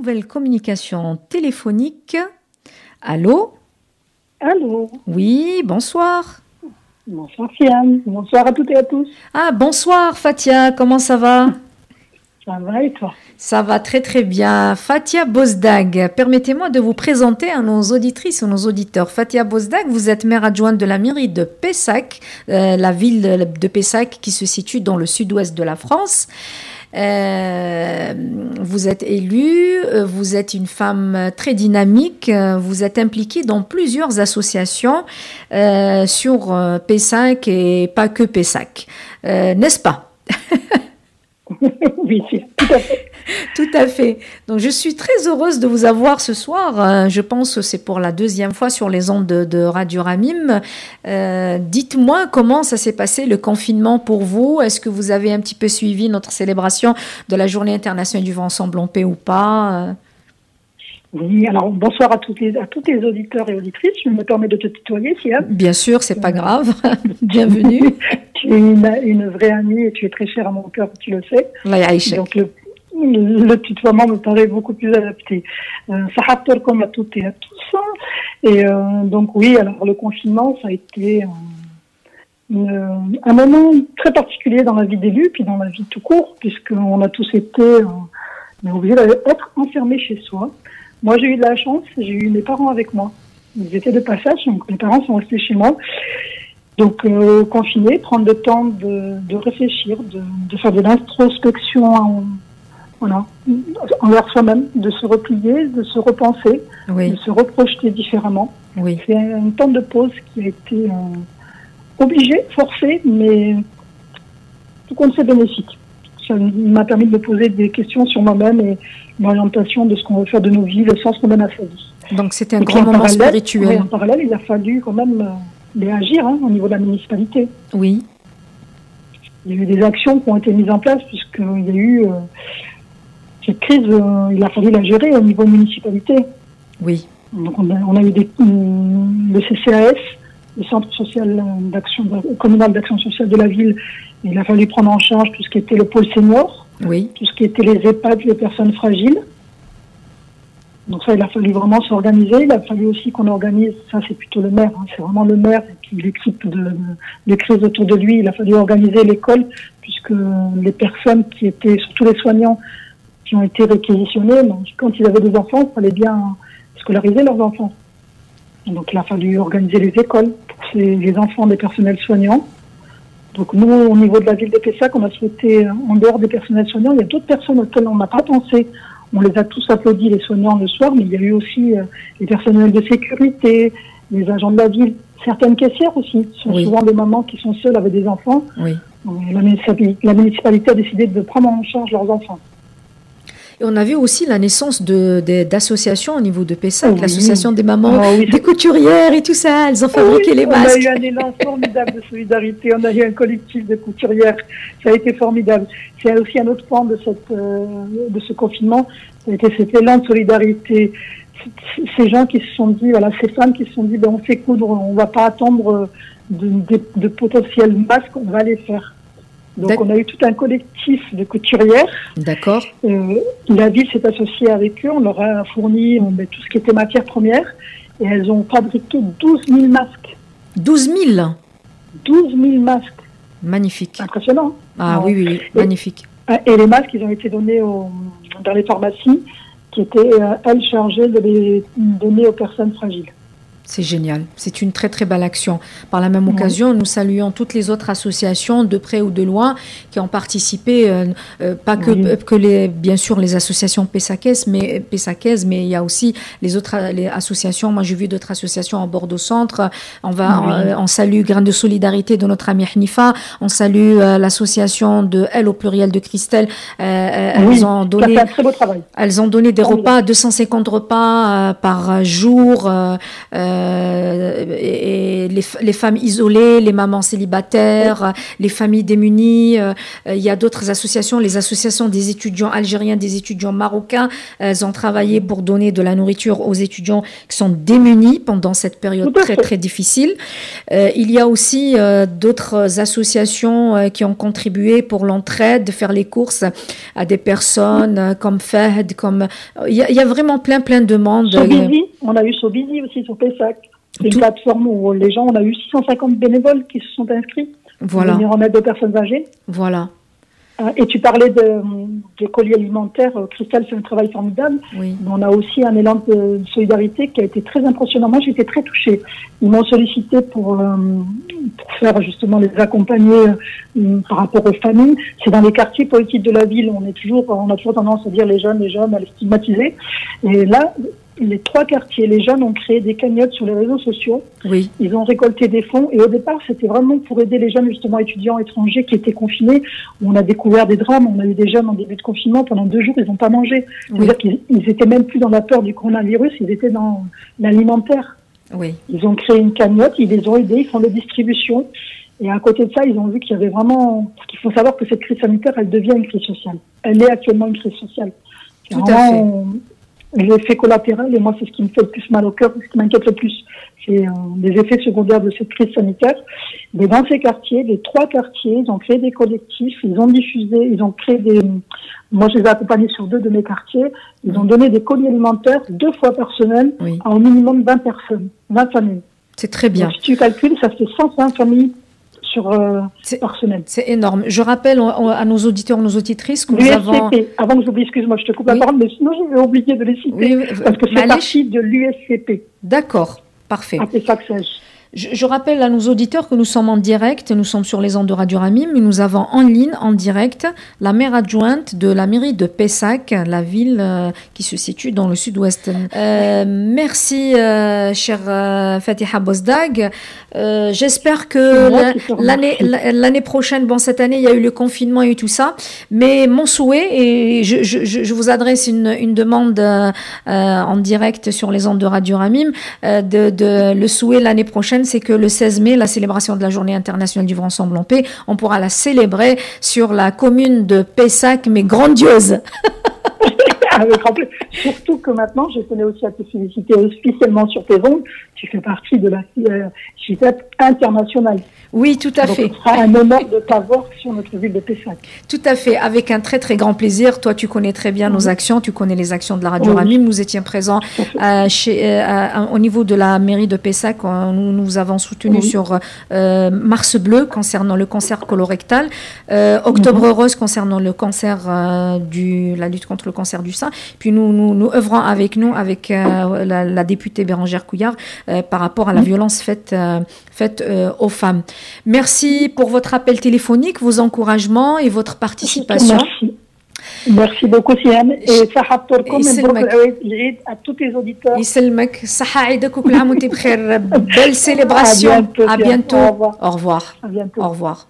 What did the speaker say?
nouvelle communication téléphonique. Allô? Allô? Oui, bonsoir. Bonsoir Siam, bonsoir à toutes et à tous. Ah, bonsoir Fatia, comment ça va? Ça va et toi? Ça va très très bien. Fatia Bozdag, permettez-moi de vous présenter à nos auditrices et nos auditeurs. Fatia Bozdag, vous êtes maire adjointe de la mairie de Pessac, euh, la ville de Pessac qui se situe dans le sud-ouest de la France. Euh, vous êtes élue, euh, vous êtes une femme très dynamique, euh, vous êtes impliquée dans plusieurs associations sur Pessac et pas que Pessac, n'est-ce pas? Oui, tout à. Tout à fait. Donc je suis très heureuse de vous avoir ce soir. Euh, je pense que c'est pour la deuxième fois sur les ondes de, Radio Ramim. Euh, dites-moi comment ça s'est passé le confinement pour vous. Est-ce que vous avez un petit peu suivi notre célébration de la Journée internationale du vent ensemble en paix ou pas oui, alors bonsoir à, toutes les, à tous les auditeurs et auditrices. Je me permets de te tutoyer, Sia. Bien sûr, c'est pas grave. Bienvenue. tu es une, vraie amie et tu es très chère à mon cœur, tu le sais. Donc le, le tutoiement me paraît beaucoup plus adapté. Euh, ça comme à toutes et à tous. Et euh, donc oui, alors le confinement, ça a été euh, un moment très particulier dans la vie d'élu, puis dans la vie tout court, puisqu'on a tous été euh, obligés d'être enfermés chez soi. Moi, j'ai eu de la chance, j'ai eu mes parents avec moi. Ils étaient de passage, donc mes parents sont restés chez moi. Donc, euh, confinés, prendre le temps de, de réfléchir, de, de, faire de l'introspection voilà, envers soi-même, de se replier, de se repenser, de se reprojeter différemment. Oui. C'est un temps de pause qui a été euh, obligé, forcé, mais tout compte c'est bénéfique. Ça m'a permis de me poser des questions sur moi-même et l'orientation de ce qu'on veut faire de nos vies, le sens qu'on donne à sa vie. Donc c'était un grand moment spirituel. en parallèle, il a fallu quand même euh, réagir hein, au niveau de la municipalité. Oui. Il y a eu des actions qui ont été mises en place puisqu'il y a eu... Euh, cette crise, euh, il a fallu la gérer au niveau municipalité. Oui. Donc on a, eu des, euh, le CCAS, le Centre social d'action communal d'action sociale de la ville. Il a fallu prendre en charge tout ce qui était le pôle senior, oui. tout ce qui était les EHPAD, les personnes fragiles. Donc ça, il a fallu vraiment s'organiser. Il a fallu aussi qu'on organise, ça c'est plutôt le maire, hein. c'est vraiment le maire et puis l'équipe de, de crise autour de lui. Il a fallu organiser l'école puisque les personnes qui étaient, surtout les soignants, qui ont été réquisitionnés. Donc, quand ils avaient des enfants, il fallait bien scolariser leurs enfants. donc, il a fallu organiser les écoles pour les enfants des personnels soignants. Donc, nous, au niveau de la ville de Pessac, on a souhaité, en dehors des personnels soignants, il y a d'autres personnes auxquelles on n'a pas pensé. On les a tous applaudis, les soignants, le soir, mais il y a eu aussi euh, les personnels de sécurité, les agents de la ville, certaines caissières aussi. Ce sont souvent des mamans qui sont seules avec des enfants. Oui. La, municipalité, la municipalité a décidé de prendre en charge leurs enfants. Et on a vu aussi la naissance d'associations au niveau de PESAC, l'association des mamans, ah des couturières et tout ça. Elles ont fabriqué les masques. On a eu un élan formidable de solidarité. On a eu un collectif de couturières. Ça a été formidable. C'est aussi un autre point de, cette, euh, de ce confinement. Ça a été cet élan de solidarité. Ces gens qui se sont dit, voilà, ces femmes qui se sont dit, ben, on fait coudre, on va pas attendre de, de potentiels masques, on va les faire. Donc on a eu tout un collectif de couturières. D'accord. Euh, la ville s'est associée avec eux, on leur a fourni tout ce qui était matière première et elles ont fabriqué 12 000 masques. 12 000 12 000 masques. Magnifique. Impressionnant. Ah oui, oui, magnifique. Et les masques, ils ont été donnés dans les pharmacies qui étaient, euh, elles, chargées de les donner aux personnes fragiles. C'est génial. C'est une très très belle action. Par la même occasion, nous saluons toutes les autres associations de près ou de loin qui ont participé, euh, euh, pas que, que les, bien sûr les associations PESACES, mais mais il y a aussi les autres les associations. Moi, j'ai vu d'autres associations à Bordeaux Centre. On va, on, salue Grain de solidarité de notre amie Hnifa. On salue euh, l'association de Elle au pluriel de Christelle. elles ont donné, un très beau travail. Elles ont donné des repas, 250 repas par jour. Et les, les, femmes isolées, les mamans célibataires, les familles démunies. il y a d'autres associations, les associations des étudiants algériens, des étudiants marocains. Elles ont travaillé pour donner de la nourriture aux étudiants qui sont démunis pendant cette période très très difficile. il y a aussi d'autres associations qui ont contribué pour l'entraide, faire les courses à des personnes comme Fahd, comme il y, a, vraiment plein plein de demandes. on a eu Sobizi aussi sur Pessac. C'est une plateforme où les gens, on a eu 650 bénévoles qui se sont inscrits. Voilà. Pour venir en aide aux personnes âgées. Voilà. Euh, et tu parlais de, de colis alimentaires. Euh, Christelle fait un travail formidable. Oui. On a aussi un élan de solidarité qui a été très impressionnant. Moi, j'étais très touchée. Ils m'ont sollicité pour, euh, pour, faire justement les accompagner par rapport aux familles. C'est dans les quartiers politiques de la ville. On est toujours, on a toujours tendance à dire les jeunes, les jeunes, à les stigmatiser. Et là, les trois quartiers, les jeunes ont créé des cagnottes sur les réseaux sociaux. Oui. Ils ont récolté des fonds et au départ, c'était vraiment pour aider les jeunes justement étudiants étrangers qui étaient confinés. On a découvert des drames. On a eu des jeunes en début de confinement pendant deux jours, ils n'ont pas mangé. C'est-à-dire qu'ils étaient même plus dans la peur du coronavirus, ils étaient dans l'alimentaire. Oui. Ils ont créé une cagnotte, ils les ont aidés, ils font des distributions. Et à côté de ça, ils ont vu qu'il y avait vraiment, qu'il faut savoir que cette crise sanitaire, elle devient une crise sociale. Elle est actuellement une crise sociale. Tout à fait effets collatéraux, et moi c'est ce qui me fait le plus mal au cœur, ce qui m'inquiète le plus, c'est euh, les effets secondaires de cette crise sanitaire. Mais dans ces quartiers, les trois quartiers, ils ont créé des collectifs, ils ont diffusé, ils ont créé des... Moi je les ai accompagnés sur deux de mes quartiers, ils ont donné des colis alimentaires deux fois par semaine à au minimum 20 personnes, 20 familles. C'est très bien. si tu calcules, ça fait 120 familles sur, euh, par semaine. C'est énorme. Je rappelle à nos auditeurs, nos auditrices que nous avons... Avant que j'oublie, excuse-moi, je te coupe la parole, mais sinon je vais oublier de les citer, parce que c'est partie de l'USCP. D'accord, parfait. Ah, je, rappelle à nos auditeurs que nous sommes en direct, nous sommes sur les ondes de Radio Ramim, mais nous avons en ligne, en direct, la maire adjointe de la mairie de Pessac, la ville euh, qui se situe dans le sud-ouest. Euh, merci, euh, chère Fatiha Bosdag. J'espère que l'année l'année prochaine, bon, cette année, il y a eu le confinement et tout ça, mais mon souhait, et je, je, je vous adresse une, une demande en direct sur les ondes de Radio Ramim, de, de le souhait l'année prochaine c'est que le 16 mai, la célébration de la Journée internationale du vivre ensemble en paix, on pourra la célébrer sur la commune de Pessac, mais grandiose. Avec Surtout que maintenant, je tenais aussi à te féliciter officiellement sur tes ondes. Tu fais partie de la euh, internationale. Oui, tout à fait. Ce sera un honneur de t'avoir sur notre ville de Pessac. Tout à fait, avec un très très grand plaisir. Toi, tu connais très bien nos actions, tu connais les actions de la Radio Ramim. Nous étions présents euh, chez, euh, au niveau de la mairie de Pessac. Nous nous avons soutenu sur euh, Mars Bleu concernant le cancer colorectal, Octobre mhm. Rose concernant le cancer du la lutte contre le cancer du sein. Puis nous nous, nous œuvrons avec nous avec la, députée Bérangère Couillard par rapport à la mhm. violence faite faite aux femmes. Merci pour votre appel téléphonique, vos encouragements et votre participation. Merci. Merci beaucoup Siam et صحتكم مبروك العيد à tous les auditeurs. يسلمك صحة عيدك وكل عام وانت بخير. Belle célébration. À bientôt. Au revoir. Au revoir. À bientôt. Au revoir.